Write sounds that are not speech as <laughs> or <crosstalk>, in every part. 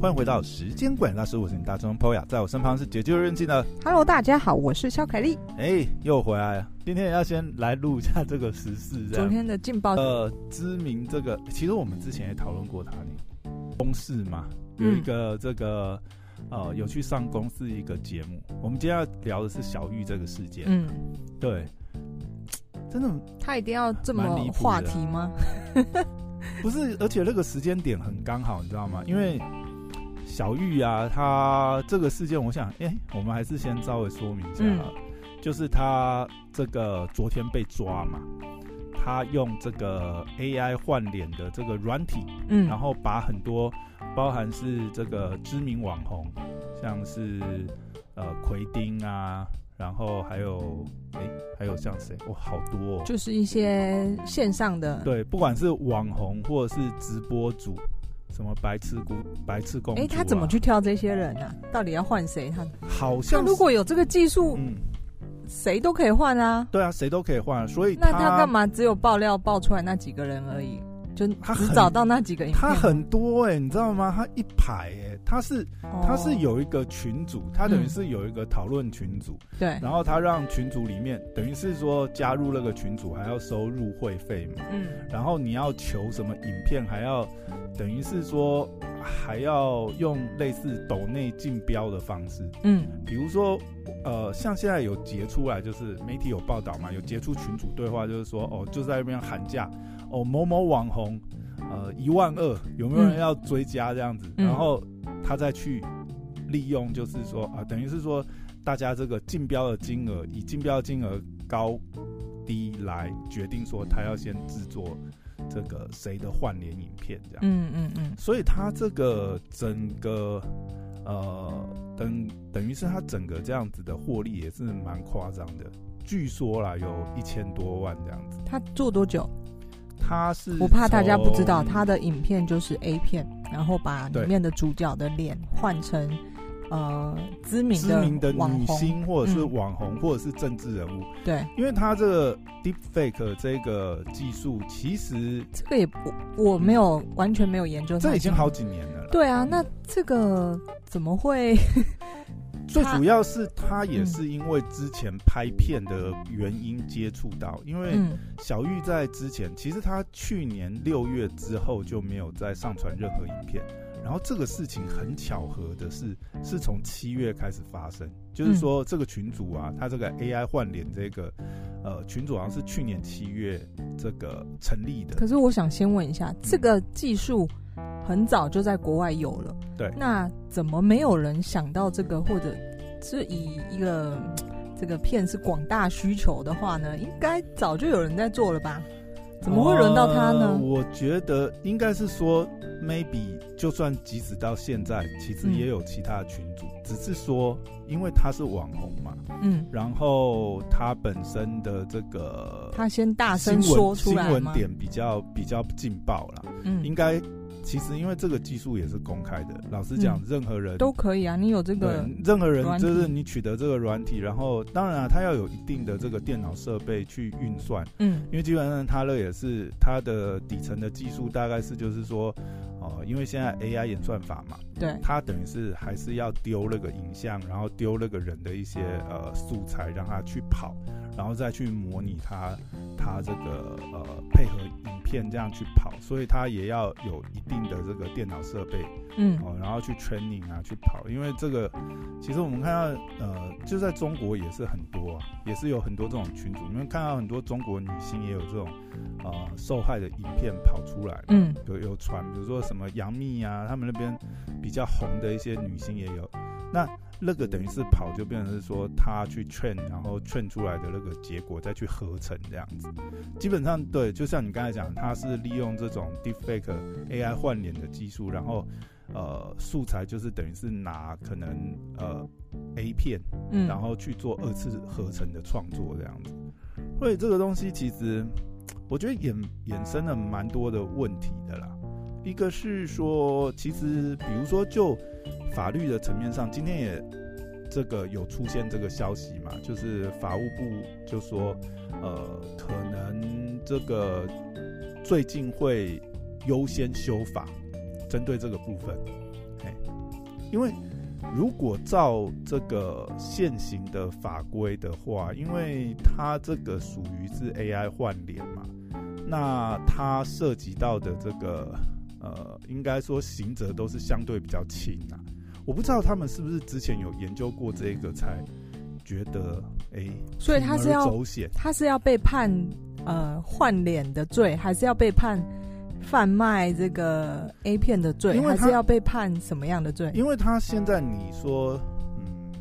欢迎回到时间管理大师，我是你大中 Poya，在我身旁是解救人气的。Hello，大家好，我是肖凯丽。哎，又回来了。今天也要先来录一下这个时事。昨天的劲爆呃，知名这个，其实我们之前也讨论过他，公事嘛，有一个这个、嗯、呃，有去上公司一个节目。我们今天要聊的是小玉这个事件。嗯，对，真的，他一定要这么话题吗？<laughs> 不是，而且那个时间点很刚好，你知道吗？因为。小玉啊，他这个事件，我想，哎、欸，我们还是先稍微说明一下，嗯、就是他这个昨天被抓嘛，他用这个 AI 换脸的这个软体，嗯，然后把很多包含是这个知名网红，像是呃奎丁啊，然后还有哎、欸，还有像谁？哇，好多哦，就是一些线上的，对，不管是网红或者是直播主。什么白痴姑、白痴公主？哎、欸，他怎么去挑这些人啊？到底要换谁？他好像如果有这个技术，嗯，谁都可以换啊。对啊，谁都可以换。所以那他干嘛只有爆料爆出来那几个人而已？就只找到那几个影片？他很多哎、欸，你知道吗？他一排哎、欸，他是他是有一个群组，他等于是有一个讨论群组，对、嗯。然后他让群组里面，等于是说加入那个群组还要收入会费嘛，嗯。然后你要求什么影片还要。等于是说，还要用类似抖内竞标的方式，嗯，比如说，呃，像现在有截出来，就是媒体有报道嘛，有截出群组对话，就是说，哦，就在那边喊价，哦，某某网红，呃，一万二，有没有人要追加这样子？嗯、然后他再去利用，就是说，啊、呃，等于是说，大家这个竞标的金额，以竞标金额高低来决定说，他要先制作。这个谁的换脸影片这样，嗯嗯嗯，所以他这个整个呃等等于是他整个这样子的获利也是蛮夸张的，据说啦有一千多万这样子。他做多久？他是我怕大家不知道，他的影片就是 A 片，然后把里面的主角的脸换成。呃，知名的知名的女星，或者是网红，或者是政治人物。对，因为他这个 Deepfake 这个技术，其实这个也我我没有完全没有研究，这已经好几年了。对啊，那这个怎么会？最主要是他也是因为之前拍片的原因接触到，因为小玉在之前，其实他去年六月之后就没有再上传任何影片。然后这个事情很巧合的是，是从七月开始发生，就是说这个群主啊，他这个 AI 换脸这个呃群主好像是去年七月这个成立的。可是我想先问一下，这个技术很早就在国外有了，对，那怎么没有人想到这个，或者是以一个 <tsk> 这个片是广大需求的话呢？应该早就有人在做了吧？怎么会轮到他呢？呃，我觉得应该是说，maybe 就算即使到现在，其实也有其他的群组，嗯、只是说，因为他是网红嘛，嗯，然后他本身的这个他先大声说出来新闻点比较比较劲爆了，嗯，应该。其实，因为这个技术也是公开的，老实讲，任何人、嗯、都可以啊。你有这个，任何人就是你取得这个软体，然后当然啊，它要有一定的这个电脑设备去运算。嗯，因为基本上它那也是它的底层的技术，大概是就是说，哦、呃，因为现在 AI 演算法嘛，对，它等于是还是要丢那个影像，然后丢那个人的一些呃素材，让它去跑，然后再去模拟它它这个呃配合影。片这样去跑，所以它也要有一定的这个电脑设备，嗯，哦，然后去 training 啊，去跑，因为这个其实我们看到，呃，就在中国也是很多啊，也是有很多这种群组，你们看到很多中国女星也有这种，呃，受害的影片跑出来，嗯，有有传，比如说什么杨幂啊，他们那边比较红的一些女星也有，那。那个等于是跑，就变成是说他去 train，然后 train 出来的那个结果再去合成这样子。基本上对，就像你刚才讲，他是利用这种 deepfake AI 换脸的技术，然后呃素材就是等于是拿可能呃 A 片，然后去做二次合成的创作这样子。所以这个东西其实我觉得衍衍生了蛮多的问题的啦。一个是说，其实比如说就法律的层面上，今天也这个有出现这个消息嘛，就是法务部就说，呃，可能这个最近会优先修法，针对这个部分。哎，因为如果照这个现行的法规的话，因为它这个属于是 AI 换脸嘛，那它涉及到的这个呃，应该说刑责都是相对比较轻啊。我不知道他们是不是之前有研究过这个，才觉得哎，所以他是要他是要被判。呃，换脸的罪，还是要被判贩卖这个 A 片的罪，还是要被判什么样的罪？因为他现在你说，嗯，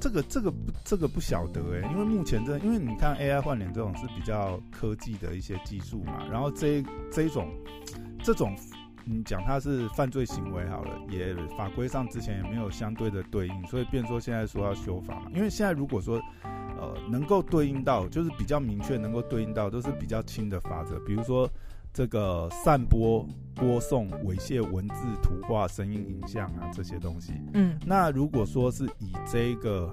这个这个这个不晓得哎、欸，因为目前这，因为你看 AI 换脸这种是比较科技的一些技术嘛，然后这这一种这种，你讲它是犯罪行为好了，也法规上之前也没有相对的对应，所以变说现在说要修法嘛，因为现在如果说。呃，能够对应到就是比较明确，能够对应到都是比较轻的法则，比如说这个散播、播送、猥亵文字、图画、声音、影像啊这些东西。嗯，那如果说是以这个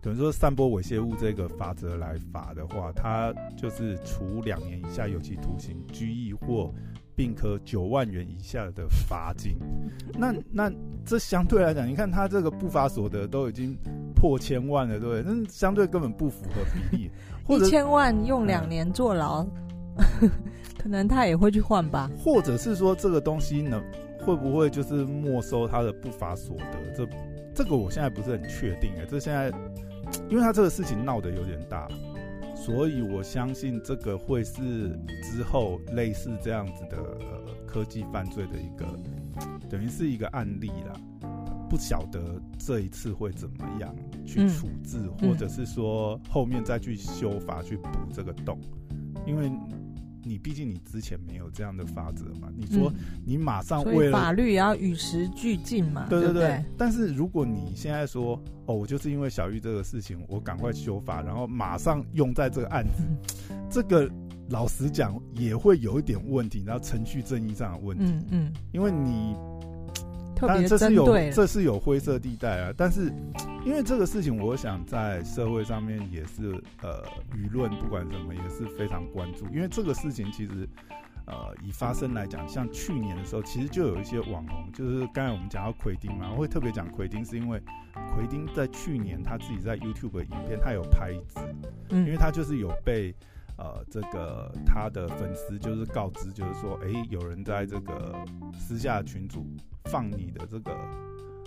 等于说散播猥亵物这个法则来罚的话，它就是处两年以下有期徒刑、拘役或并科九万元以下的罚金。那那这相对来讲，你看他这个不法所得都已经。破千万了，对不对，那相对根本不符合比例。<laughs> 一千万用两年坐牢，嗯、<laughs> 可能他也会去换吧。或者是说这个东西呢，会不会就是没收他的不法所得？这这个我现在不是很确定哎。这现在，因为他这个事情闹得有点大，所以我相信这个会是之后类似这样子的、呃、科技犯罪的一个，等于是一个案例啦。不晓得这一次会怎么样去处置，嗯、或者是说后面再去修法去补这个洞，因为你毕竟你之前没有这样的法则嘛。你说你马上为了法律也要与时俱进嘛？对对对，对。但是如果你现在说哦，我就是因为小玉这个事情，我赶快修法，然后马上用在这个案子，嗯、<laughs> 这个老实讲也会有一点问题，然后程序正义上的问题。嗯嗯，因为你。当然这是有这是有灰色地带啊，但是因为这个事情，我想在社会上面也是呃舆论不管什么也是非常关注，因为这个事情其实呃以发生来讲，像去年的时候，其实就有一些网红，就是刚才我们讲到奎丁嘛，我会特别讲奎丁，是因为奎丁在去年他自己在 YouTube 的影片，他有拍一支，因为他就是有被呃这个他的粉丝就是告知，就是说，哎，有人在这个私下群组。放你的这个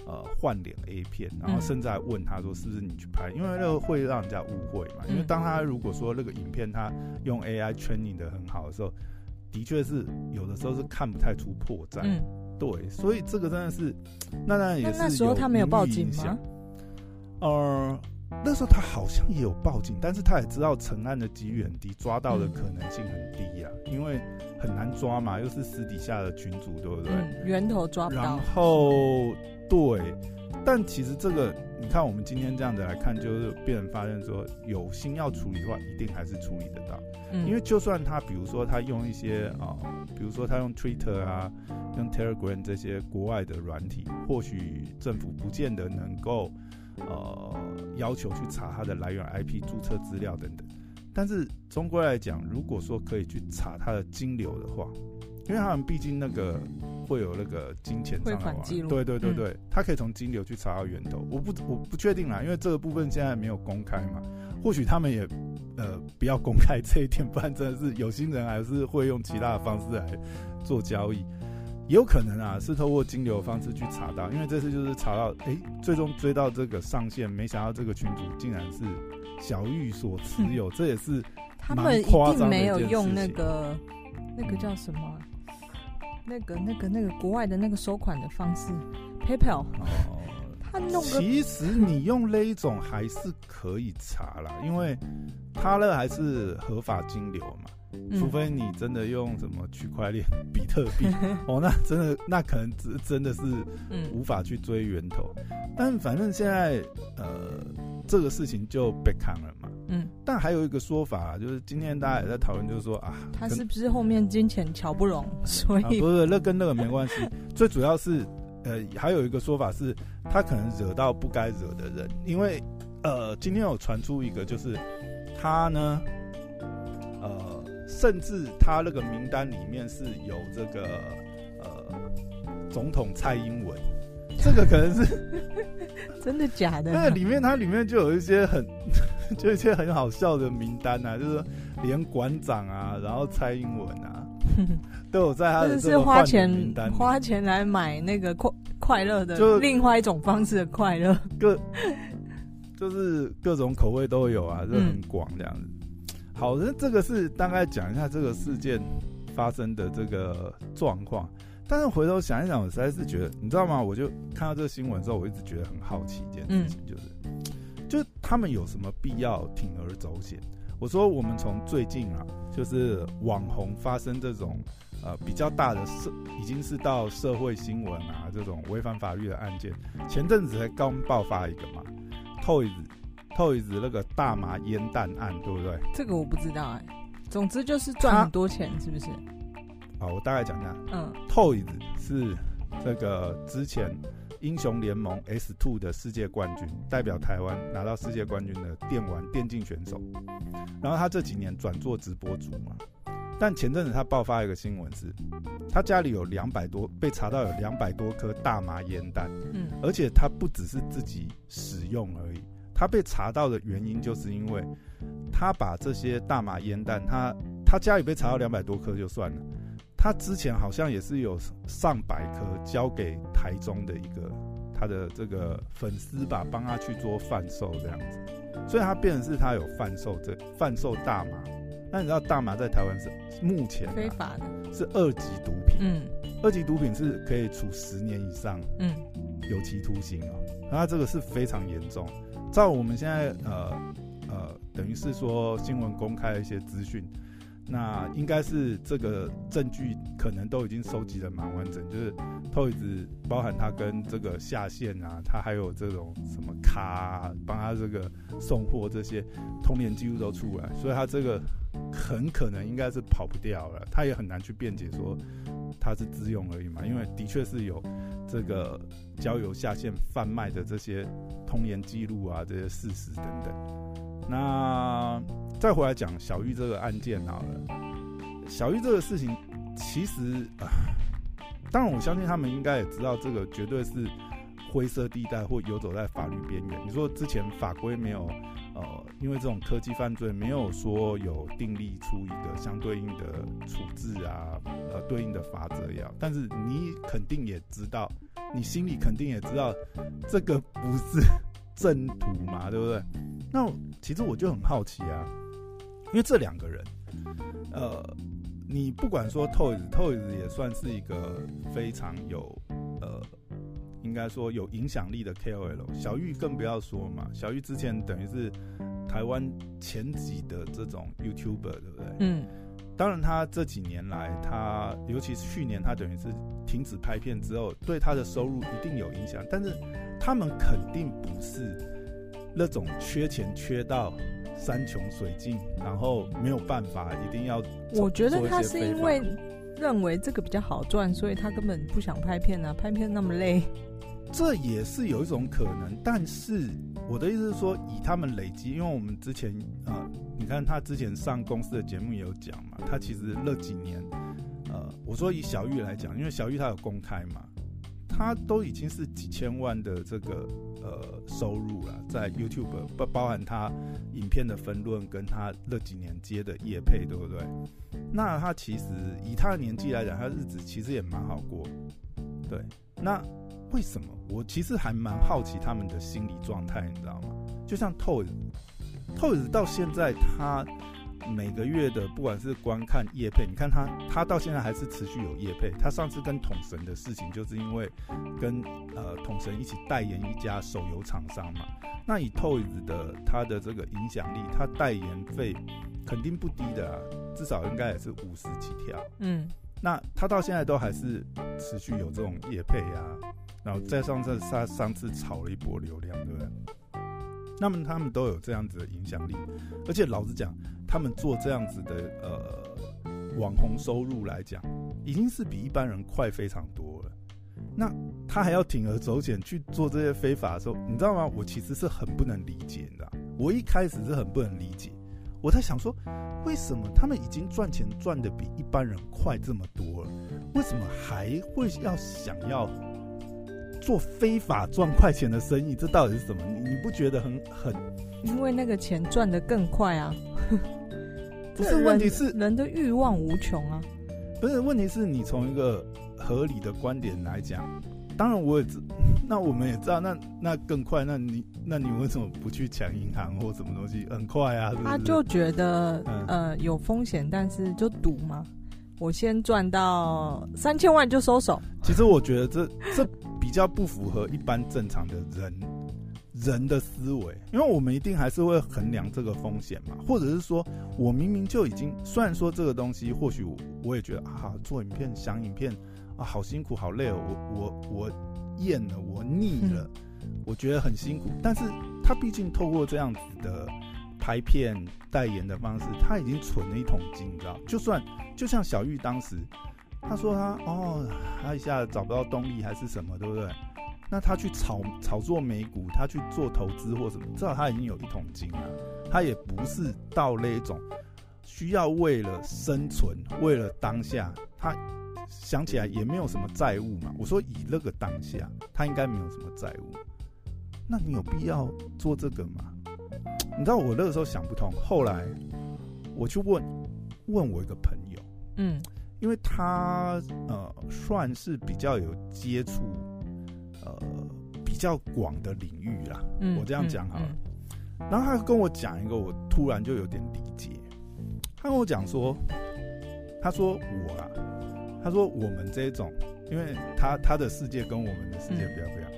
呃换脸 A 片，然后甚至还问他说是不是你去拍，因为那个会让人家误会嘛。因为当他如果说那个影片他用 AI training 的很好的时候，的确是有的时候是看不太出破绽。嗯，对，所以这个真的是，那当然也是有。那时候他没有报警吗？呃。那时候他好像也有报警，但是他也知道成案的几率很低，抓到的可能性很低呀、啊，因为很难抓嘛，又是私底下的群组，对不对？嗯、源头抓不到。然后对，但其实这个你看，我们今天这样子来看，就是被人发现说有心要处理的话，一定还是处理得到。嗯，因为就算他，比如说他用一些啊、呃，比如说他用 Twitter 啊，用 Telegram 这些国外的软体，或许政府不见得能够。呃，要求去查他的来源 IP、注册资料等等，但是终归来讲，如果说可以去查他的金流的话，因为他们毕竟那个会有那个金钱上的记录，对对对对，嗯、他可以从金流去查到源头。我不我不确定啦，因为这个部分现在没有公开嘛，或许他们也呃不要公开这一点，不然真的是有心人还是会用其他的方式来做交易。也有可能啊，是透过金流的方式去查到，因为这次就是查到，哎、欸，最终追到这个上线，没想到这个群主竟然是小玉所持有，嗯、这也是他们一定没有用那个那个叫什么，那个那个那个国外的那个收款的方式，PayPal。哦，他弄个其实你用那一种还是可以查啦，因为他那还是合法金流嘛。除非你真的用什么区块链、比特币 <laughs> 哦，那真的那可能真真的是无法去追源头。但反正现在呃这个事情就被砍了嘛。嗯。但还有一个说法，就是今天大家也在讨论，就是说啊，他是不是后面金钱瞧不拢？所以、啊、不是，那跟那个没关系。<laughs> 最主要是呃还有一个说法是，他可能惹到不该惹的人，因为呃今天有传出一个，就是他呢。甚至他那个名单里面是有这个呃总统蔡英文，这个可能是 <laughs> 真的假的？那里面它里面就有一些很，<laughs> 就一些很好笑的名单啊，就是连馆长啊，然后蔡英文啊，<laughs> 都有在他的这个花钱名单，花钱来买那个快快乐的，就另外一种方式的快乐，各就是各种口味都有啊，就很广这样子。嗯、好的，这个是大概讲一下这个事件发生的这个状况。但是回头想一想，我实在是觉得，你知道吗？我就看到这个新闻之后，我一直觉得很好奇一件事情，就是，嗯、就他们有什么必要铤而走险？我说，我们从最近啊，就是网红发生这种呃比较大的社，已经是到社会新闻啊这种违反法律的案件，前阵子才刚爆发一个嘛，Toys，Toys 那个大麻烟弹案，对不对？这个我不知道哎、欸，总之就是赚很多钱，是不是？好，我大概讲一下。嗯，Toys 是这个之前英雄联盟 S Two 的世界冠军，代表台湾拿到世界冠军的电玩电竞选手。然后他这几年转做直播主嘛，但前阵子他爆发一个新闻是，他家里有两百多被查到有两百多颗大麻烟弹。嗯，而且他不只是自己使用而已，他被查到的原因就是因为他把这些大麻烟弹，他他家里被查到两百多颗就算了。他之前好像也是有上百颗交给台中的一个他的这个粉丝吧，帮他去做贩售这样子，所以他变成是他有贩售这贩售大麻。那你知道大麻在台湾是目前、啊、非法的，是二级毒品。嗯，二级毒品是可以处十年以上，嗯，有期徒刑哦。那这个是非常严重。照我们现在呃呃，等于是说新闻公开的一些资讯。那应该是这个证据可能都已经收集的蛮完整，就是透一直包含他跟这个下线啊，他还有这种什么卡啊，帮他这个送货这些通联记录都出来，所以他这个很可能应该是跑不掉了，他也很难去辩解说他是自用而已嘛，因为的确是有这个交友下线贩卖的这些通联记录啊，这些事实等等，那。再回来讲小玉这个案件好了，小玉这个事情其实啊，当然我相信他们应该也知道这个绝对是灰色地带或游走在法律边缘。你说之前法规没有呃，因为这种科技犯罪没有说有订立出一个相对应的处置啊，呃，对应的法则要，但是你肯定也知道，你心里肯定也知道这个不是 <laughs> 正途嘛，对不对？那其实我就很好奇啊。因为这两个人，呃，你不管说 Toys，Toys 也算是一个非常有，应该说有影响力的 KOL。小玉更不要说嘛，小玉之前等于是台湾前几的这种 YouTuber，对不对？嗯。当然，他这几年来，他尤其是去年，他等于是停止拍片之后，对他的收入一定有影响。但是他们肯定不是那种缺钱缺到。山穷水尽，然后没有办法，一定要。我觉得他是因为认为这个比较好赚，所以他根本不想拍片啊，拍片那么累。<laughs> 这也是有一种可能，但是我的意思是说，以他们累积，因为我们之前啊、呃，你看他之前上公司的节目也有讲嘛，他其实那几年，呃，我说以小玉来讲，因为小玉她有公开嘛。他都已经是几千万的这个呃收入了，在 YouTube 不包含他影片的分润，跟他那几年接的业配，对不对？那他其实以他的年纪来讲，他日子其实也蛮好过。对，那为什么？我其实还蛮好奇他们的心理状态，你知道吗？就像 Toys，Toys 到现在他。每个月的不管是观看叶配，你看他他到现在还是持续有叶配。他上次跟统神的事情，就是因为跟呃统神一起代言一家手游厂商嘛。那以 Toys 的他的这个影响力，他代言费肯定不低的啊，至少应该也是五十几条。嗯，那他到现在都还是持续有这种叶配啊，然后再上次他上次炒了一波流量，对不对？那么他们都有这样子的影响力，而且老实讲。他们做这样子的呃网红收入来讲，已经是比一般人快非常多了。那他还要铤而走险去做这些非法的时候，你知道吗？我其实是很不能理解的。我一开始是很不能理解，我在想说，为什么他们已经赚钱赚得比一般人快这么多了，为什么还会要想要做非法赚快钱的生意，这到底是什么？你你不觉得很很？因为那个钱赚的更快啊！<laughs> 不是，问题是人的欲望无穷啊。不是，问题是你从一个合理的观点来讲，当然我也知，那我们也知道，那那更快，那你那你为什么不去抢银行或什么东西？很快啊！是是他就觉得、嗯、呃有风险，但是就赌嘛。我先赚到三千万就收手。其实我觉得这这比较不符合一般正常的人人的思维，因为我们一定还是会衡量这个风险嘛，或者是说我明明就已经，虽然说这个东西或许我我也觉得啊，做影片想影片啊，好辛苦好累哦，我我我厌了，我腻了，我觉得很辛苦，但是他毕竟透过这样子的。拍片代言的方式，他已经存了一桶金，你知道？就算就像小玉当时，他说他哦，他一下子找不到动力还是什么，对不对？那他去炒炒作美股，他去做投资或什么，至少他已经有一桶金了。他也不是到那种需要为了生存，为了当下，他想起来也没有什么债务嘛。我说以那个当下，他应该没有什么债务。那你有必要做这个吗？你知道我那个时候想不通，后来我去问问我一个朋友，嗯，因为他呃算是比较有接触呃比较广的领域啦，嗯，我这样讲好了，嗯嗯，然后他跟我讲一个，我突然就有点理解。他跟我讲说，他说我啊，他说我们这种，因为他他的世界跟我们的世界比较不一样。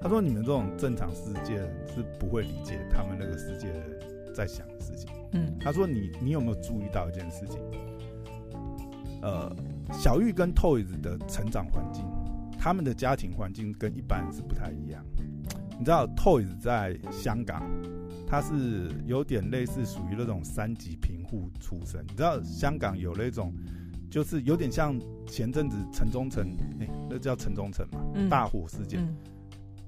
他说：“你们这种正常世界是不会理解他们那个世界的人在想的事情。”嗯，他说：“你你有没有注意到一件事情？呃，小玉跟 Toys 的成长环境，他们的家庭环境跟一般人是不太一样。你知道，Toys 在香港，他是有点类似属于那种三级贫户出身。你知道，香港有那种，就是有点像前阵子城中城，哎、欸，那叫城中城嘛，嗯、大火事件。嗯”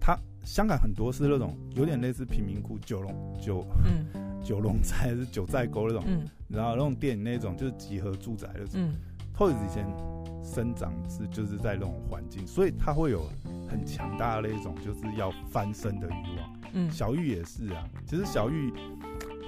他香港很多是那种有点类似贫民窟，九龙九嗯 <laughs> 九龙寨还是九寨沟那种，嗯，然后那种电影那种就是集合住宅那种。嗯，Toys 以前生长是就是在那种环境，所以他会有很强大的那种就是要翻身的欲望。嗯，小玉也是啊，其实小玉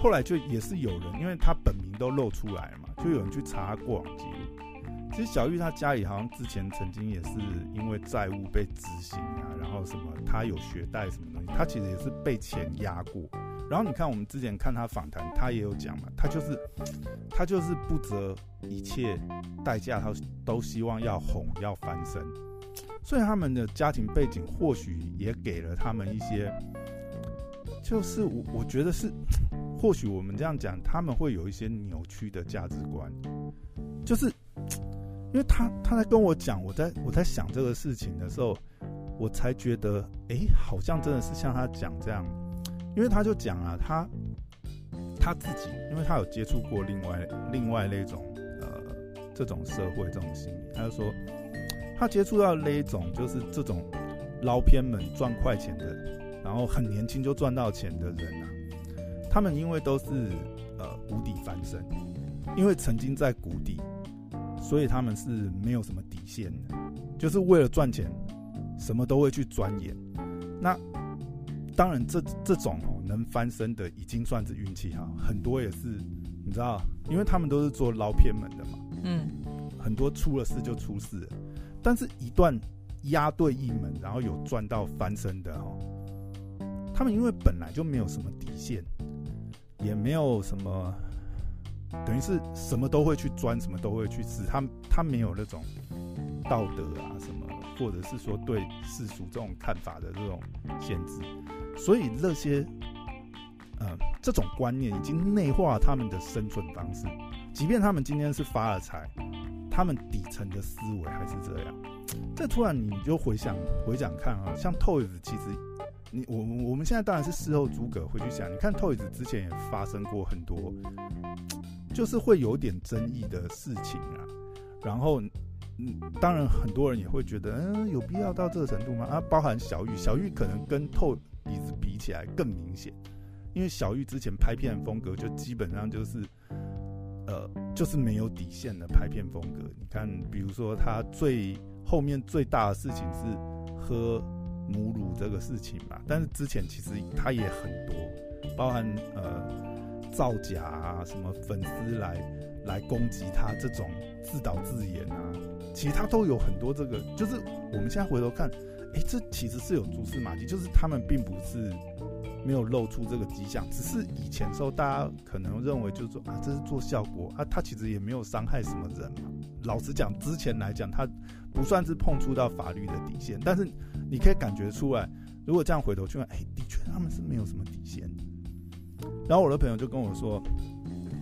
后来就也是有人，因为他本名都露出来了嘛，就有人去查过往记录。其实小玉她家里好像之前曾经也是因为债务被执行啊，然后什么她有学贷什么东西，她其实也是被钱压过。然后你看我们之前看他访谈，他也有讲嘛，他就是他就是不择一切代价，他都希望要红要翻身。所以他们的家庭背景或许也给了他们一些，就是我我觉得是，<tsk> 或许我们这样讲，他们会有一些扭曲的价值观，就是。因为他他在跟我讲，我在我在想这个事情的时候，我才觉得，哎、好像真的是像他讲这样。因为他就讲啊，他他自己，因为他有接触过另外另外那种呃这种社会这种心理，他就说，他接触到那一种就是这种捞偏门赚快钱的，然后很年轻就赚到钱的人啊，他们因为都是呃无底翻身，因为曾经在谷底。所以他们是没有什么底线的，就是为了赚钱，什么都会去钻研。那当然这，这这种哦能翻身的已经算是运气哈，很多也是你知道，因为他们都是做捞偏门的嘛。嗯，很多出了事就出事了，但是一段押对一门，然后有赚到翻身的哦，他们因为本来就没有什么底线，也没有什么。等于是什么都会去钻，什么都会去试。他他没有那种道德啊什么，或者是说对世俗这种看法的这种限制。所以那些呃这种观念已经内化他们的生存方式。即便他们今天是发了财，他们底层的思维还是这样。这突然你就回想回想看啊，像 Toys 其实你我我们现在当然是事后诸葛回去想，你看 Toys 之前也发生过很多。就是会有点争议的事情啊，然后，嗯，当然很多人也会觉得，嗯，有必要到这个程度吗？啊，包含小玉，小玉可能跟 Toys 比起来更明显，因为小玉之前拍片风格就基本上就是，呃，就是没有底线的拍片风格。你看，比如说他最后面最大的事情是喝母乳这个事情嘛。但是之前其实他也很多，包含呃造假啊，什么粉丝来来攻击他这种自导自演啊，其实他都有很多这个。就是我们现在回头看，哎，这其实是有蛛丝马迹，就是他们并不是。没有露出这个迹象，只是以前时候大家可能认为就是说啊，这是做效果啊，他其实也没有伤害什么人嘛。老实讲，之前来讲他不算是碰触到法律的底线，但是你可以感觉出来，如果这样回头去看，哎，的确他们是没有什么底线。然后我的朋友就跟我说，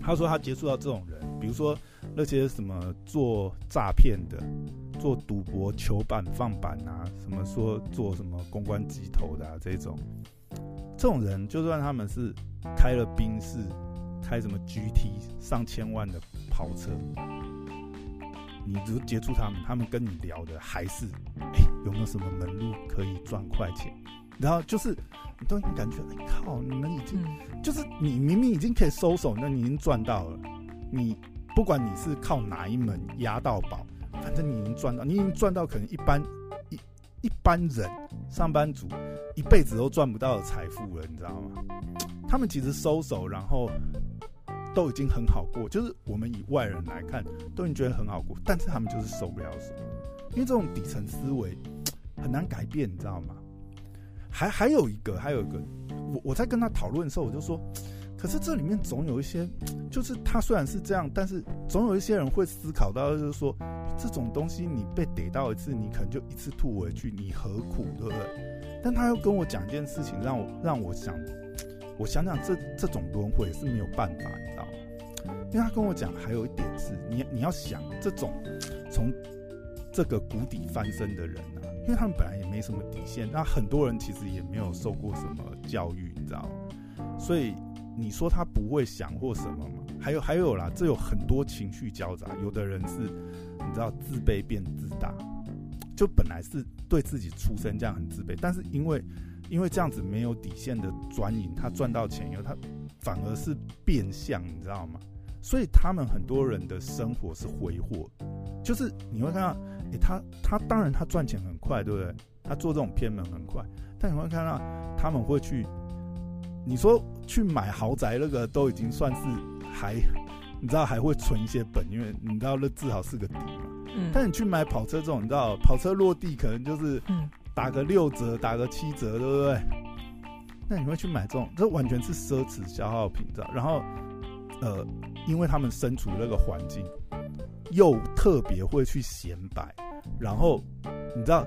他说他接触到这种人，比如说那些什么做诈骗的、做赌博、球板放板啊，什么说做什么公关机头的啊这种。这种人，就算他们是开了宾士，开什么 GT 上千万的跑车，你只接触他们，他们跟你聊的还是，哎，有没有什么门路可以赚快钱？然后就是，你都感觉，哎靠，你们已经，就是你明明已经可以收手，那你已经赚到了。你不管你是靠哪一门押到宝，反正你已经赚到，你已经赚到可能一般。一一般人上班族一辈子都赚不到的财富了，你知道吗？他们其实收手，然后都已经很好过，就是我们以外人来看都已经觉得很好过，但是他们就是收不了手，因为这种底层思维 <tsk> 很难改变，你知道吗？还还有一个，还有一个，我我在跟他讨论的时候，我就说。可是这里面总有一些，就是他虽然是这样，但是总有一些人会思考到，就是说这种东西你被逮到一次，你可能就一次吐回去，你何苦，对不对？但他又跟我讲一件事情，让我让我想，我想想这这种轮回是没有办法，你知道吗？因为他跟我讲，还有一点是你你要想这种从这个谷底翻身的人啊，因为他们本来也没什么底线，那很多人其实也没有受过什么教育，你知道吗？所以。你说他不会想或什么吗？还有还有啦，这有很多情绪交杂。有的人是，你知道，自卑变自大，就本来是对自己出身这样很自卑，但是因为因为这样子没有底线的专营，他赚到钱以后，他反而是变相，你知道吗？所以他们很多人的生活是挥霍，就是你会看到，诶，他他当然他赚钱很快，对不对？他做这种偏门很快，但你会看到他们会去。你说去买豪宅那个都已经算是还，你知道还会存一些本，因为你知道那至少是个底嘛。嗯。但你去买跑车这种，你知道跑车落地可能就是打个六折，打个七折，对不对？那你会去买这种，这完全是奢侈消耗品，知道？然后，呃，因为他们身处那个环境，又特别会去显摆，然后你知道。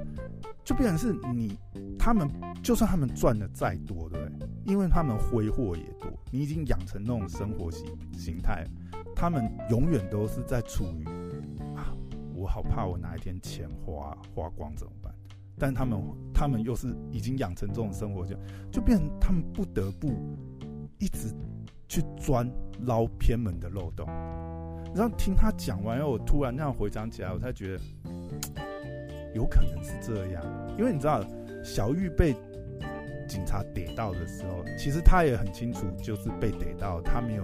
就变成是你，他们就算他们赚的再多，对不对？因为他们挥霍也多，你已经养成那种生活形形态，他们永远都是在处于啊，我好怕我哪一天钱花花光怎么办？但他们他们又是已经养成这种生活，就就变他们不得不一直去钻捞偏门的漏洞。然后听他讲完后，我突然那样回想起来，我才觉得。有可能是这样，因为你知道，小玉被警察逮到的时候，其实他也很清楚，就是被逮到，他没有，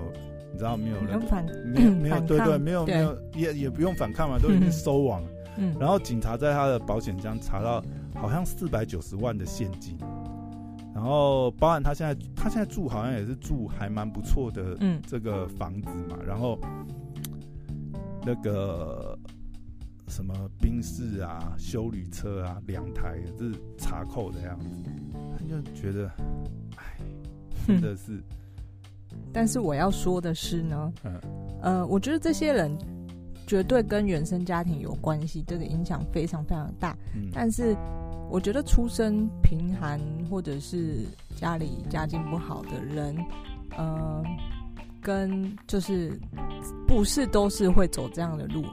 你知道没有人，没有没有对对，没有没有也也不用反抗嘛，都已经收网。嗯，然后警察在他的保险箱查到好像四百九十万的现金，然后包含他现在他现在住好像也是住还蛮不错的嗯这个房子嘛，然后那个。什么宾士啊，修理车啊，两台这是查扣的样子，他就觉得，哎，真的是。<laughs> 但是我要说的是呢，嗯，呃，我觉得这些人绝对跟原生家庭有关系，这个影响非常非常大。嗯，但是我觉得出身贫寒或者是家里家境不好的人，呃，跟就是不是都是会走这样的路。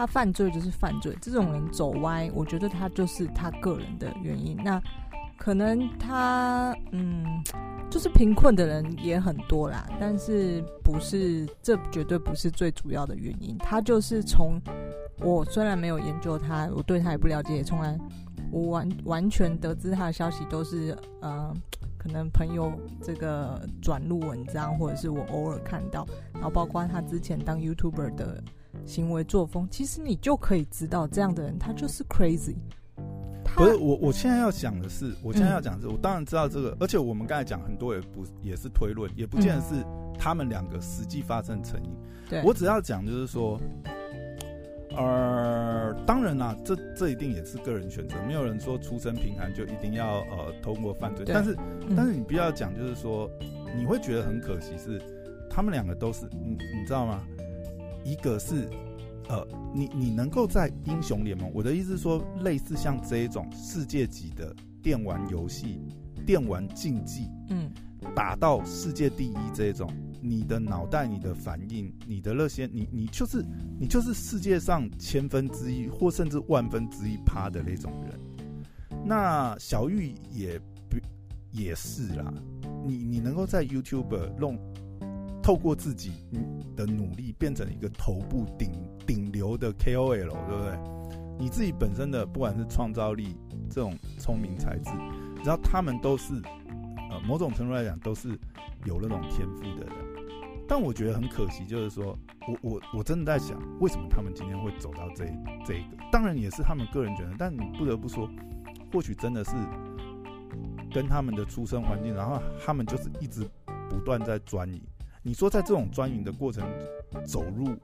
他犯罪就是犯罪，这种人走歪，我觉得他就是他个人的原因。那可能他嗯，就是贫困的人也很多啦，但是不是，这绝对不是最主要的原因。他就是从我虽然没有研究他，我对他也不了解，从来我完完全得知他的消息都是呃，可能朋友这个转录文章，或者是我偶尔看到，然后包括他之前当 YouTuber 的。行为作风，其实你就可以知道，这样的人他就是 crazy，不是我，我现在要讲的是，我现在要讲的是，我当然知道这个，而且我们刚才讲很多也不也是推论，也不见得是他们两个实际发生成因。对，我只要讲就是说，呃，当然啦，这这一定也是个人选择，没有人说出身贫寒就一定要呃通过犯罪。但是，但是你不要讲，就是说你会觉得很可惜，是他们两个都是你你知道吗？一个是。呃，你你能够在英雄联盟，我的意思是说，类似像这一种世界级的电玩游戏、电玩竞技，嗯，打到世界第一这一种，你的脑袋、你的反应、你的那些，你你就是你就是世界上千分之一或甚至万分之一趴的那种人。那小玉也不也是啦，你你能够在 YouTube 弄。透过自己的努力变成一个头部顶顶流的 KOL，对不对？你自己本身的不管是创造力、这种聪明才智，然后他们都是呃某种程度来讲都是有那种天赋的人。但我觉得很可惜，就是说我我我真的在想，为什么他们今天会走到这这一个？当然也是他们个人觉得，但你不得不说，或许真的是跟他们的出生环境，然后他们就是一直不断在钻研。你说在这种钻营的过程，走入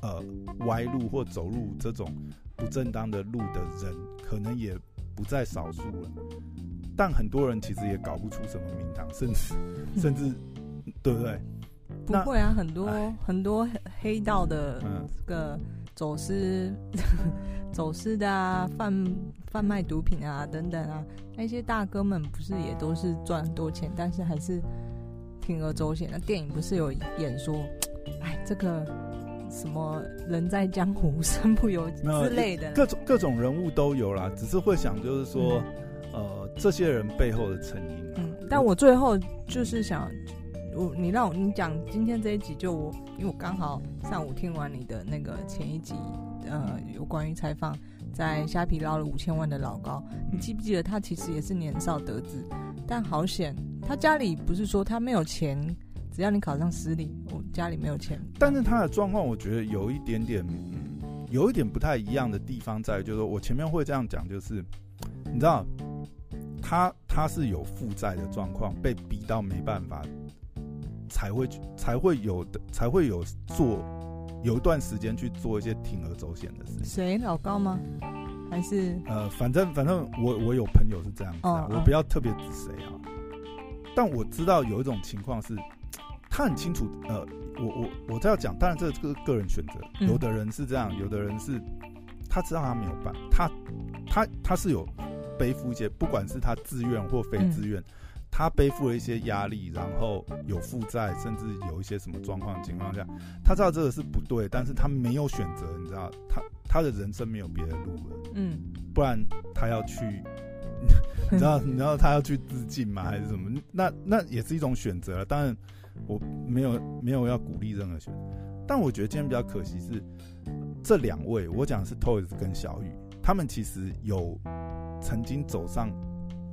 呃歪路或走入这种不正当的路的人，可能也不在少数了。但很多人其实也搞不出什么名堂，甚至 <laughs> 甚至，对不对？不会啊，很多很多黑道的这个走私、嗯、<laughs> 走私的啊，贩贩卖毒品啊等等啊，那些大哥们不是也都是赚很多钱，但是还是。铤而走险，那电影不是有演说，哎，这个什么人在江湖身不由己之类的，各种各种人物都有啦，只是会想就是说，嗯、呃，这些人背后的成因。嗯，但我最后就是想，我你让我你讲今天这一集，就我因为我刚好上午听完你的那个前一集，呃，有关于采访在虾皮捞了五千万的老高，你记不记得他其实也是年少得志，但好险。他家里不是说他没有钱，只要你考上私立，我家里没有钱。但是他的状况，我觉得有一点点，嗯，有一点不太一样的地方在，就是说我前面会这样讲，就是你知道，他他是有负债的状况，被逼到没办法，才会才会有的，才会有做有一段时间去做一些铤而走险的事情。谁老高吗？还是呃，反正反正我我有朋友是这样子，哦，我不要特别指谁啊。但我知道有一种情况是，他很清楚。呃，我我我这要讲，当然这个个人选择。有的人是这样，有的人是，他知道他没有办法，他他他是有背负一些，不管是他自愿或非自愿，他背负了一些压力，然后有负债，甚至有一些什么状况情况下，他知道这个是不对，但是他没有选择，你知道，他他的人生没有别的路了，嗯，不然他要去。<laughs> 你知道，你知道他要去自尽吗？还是什么？那那也是一种选择。当然，我没有没有要鼓励任何选择。但我觉得今天比较可惜是，这两位，我讲的是 Toys 跟小雨，他们其实有曾经走上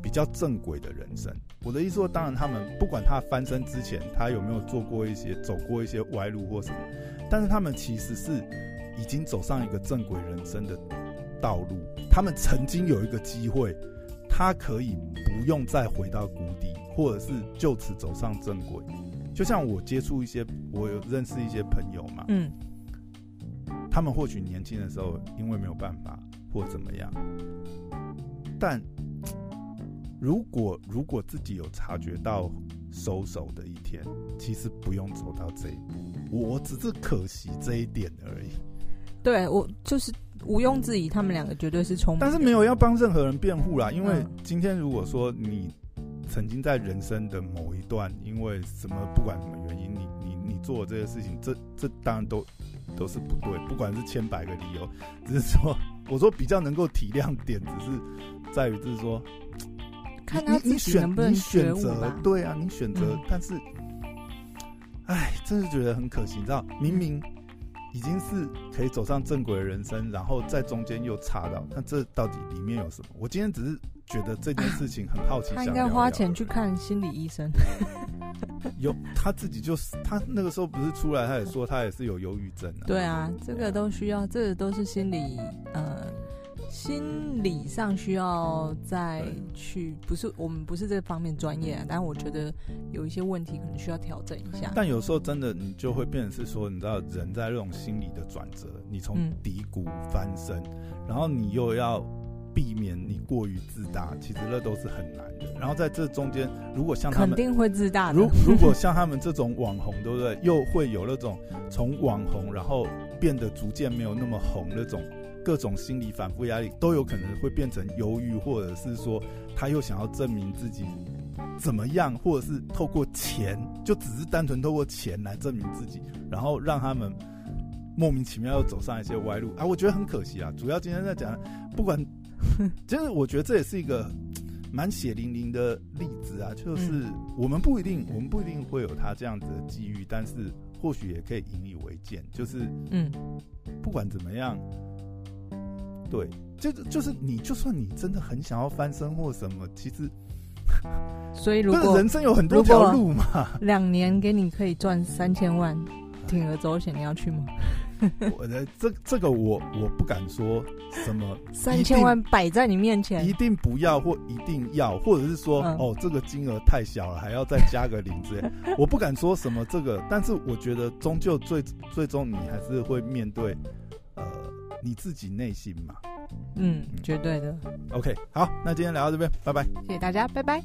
比较正轨的人生。我的意思说，当然他们不管他翻身之前，他有没有做过一些走过一些歪路或什么，但是他们其实是已经走上一个正轨人生的道路。他们曾经有一个机会。他可以不用再回到谷底，或者是就此走上正轨。就像我接触一些，我有认识一些朋友嘛，嗯，他们或许年轻的时候因为没有办法或怎么样，但如果如果自己有察觉到收手的一天，其实不用走到这一步，我只是可惜这一点而已。对，我就是。毋庸置疑，他们两个绝对是聪明，但是没有要帮任何人辩护啦。因为今天如果说你曾经在人生的某一段，因为什么不管什么原因，你你你做这些事情，这这当然都都是不对，不管是千百个理由，只是说我说比较能够体谅点，只是在于就是说，看他自己能不能选择。对啊，你选择，嗯、但是，哎，真是觉得很可惜，你知道，明明。已经是可以走上正轨的人生，然后在中间又插到，那这到底里面有什么？我今天只是觉得这件事情很好奇，<laughs> 他应该花钱去看心理医生。<laughs> 有他自己就是他那个时候不是出来，他也说他也是有忧郁症啊。对啊，这个都需要，这个都是心理呃心理上需要再去，不是我们不是这方面专业啊，但我觉得有一些问题可能需要调整一下。但有时候真的你就会变成是说，你知道人在这种心理的转折，你从低谷翻身，嗯、然后你又要避免你过于自大，其实那都是很难的。然后在这中间，如果像他们肯定会自大的，如如果像他们这种网红，对不对？又会有那种从网红然后变得逐渐没有那么红那种。各种心理反复压力都有可能会变成忧郁，或者是说他又想要证明自己怎么样，或者是透过钱，就只是单纯透过钱来证明自己，然后让他们莫名其妙又走上一些歪路啊！我觉得很可惜啊。主要今天在讲，不管，其实我觉得这也是一个蛮血淋淋的例子啊，就是我们不一定，我们不一定会有他这样子的机遇，但是或许也可以引以为鉴，就是嗯，不管怎么样。对，就就是你，就算你真的很想要翻身或什么，其实，<laughs> 所以如果人生有很多条路嘛，两年给你可以赚三千万，铤而走险，你要去吗？<laughs> 我的这这个我我不敢说什么，<laughs> 三千万摆在你面前，一定不要或一定要，或者是说、嗯、哦这个金额太小了，还要再加个零之类，我不敢说什么这个，但是我觉得终究最最终你还是会面对。你自己内心嘛，嗯，绝对的。OK，好，那今天聊到这边，拜拜，谢谢大家，拜拜。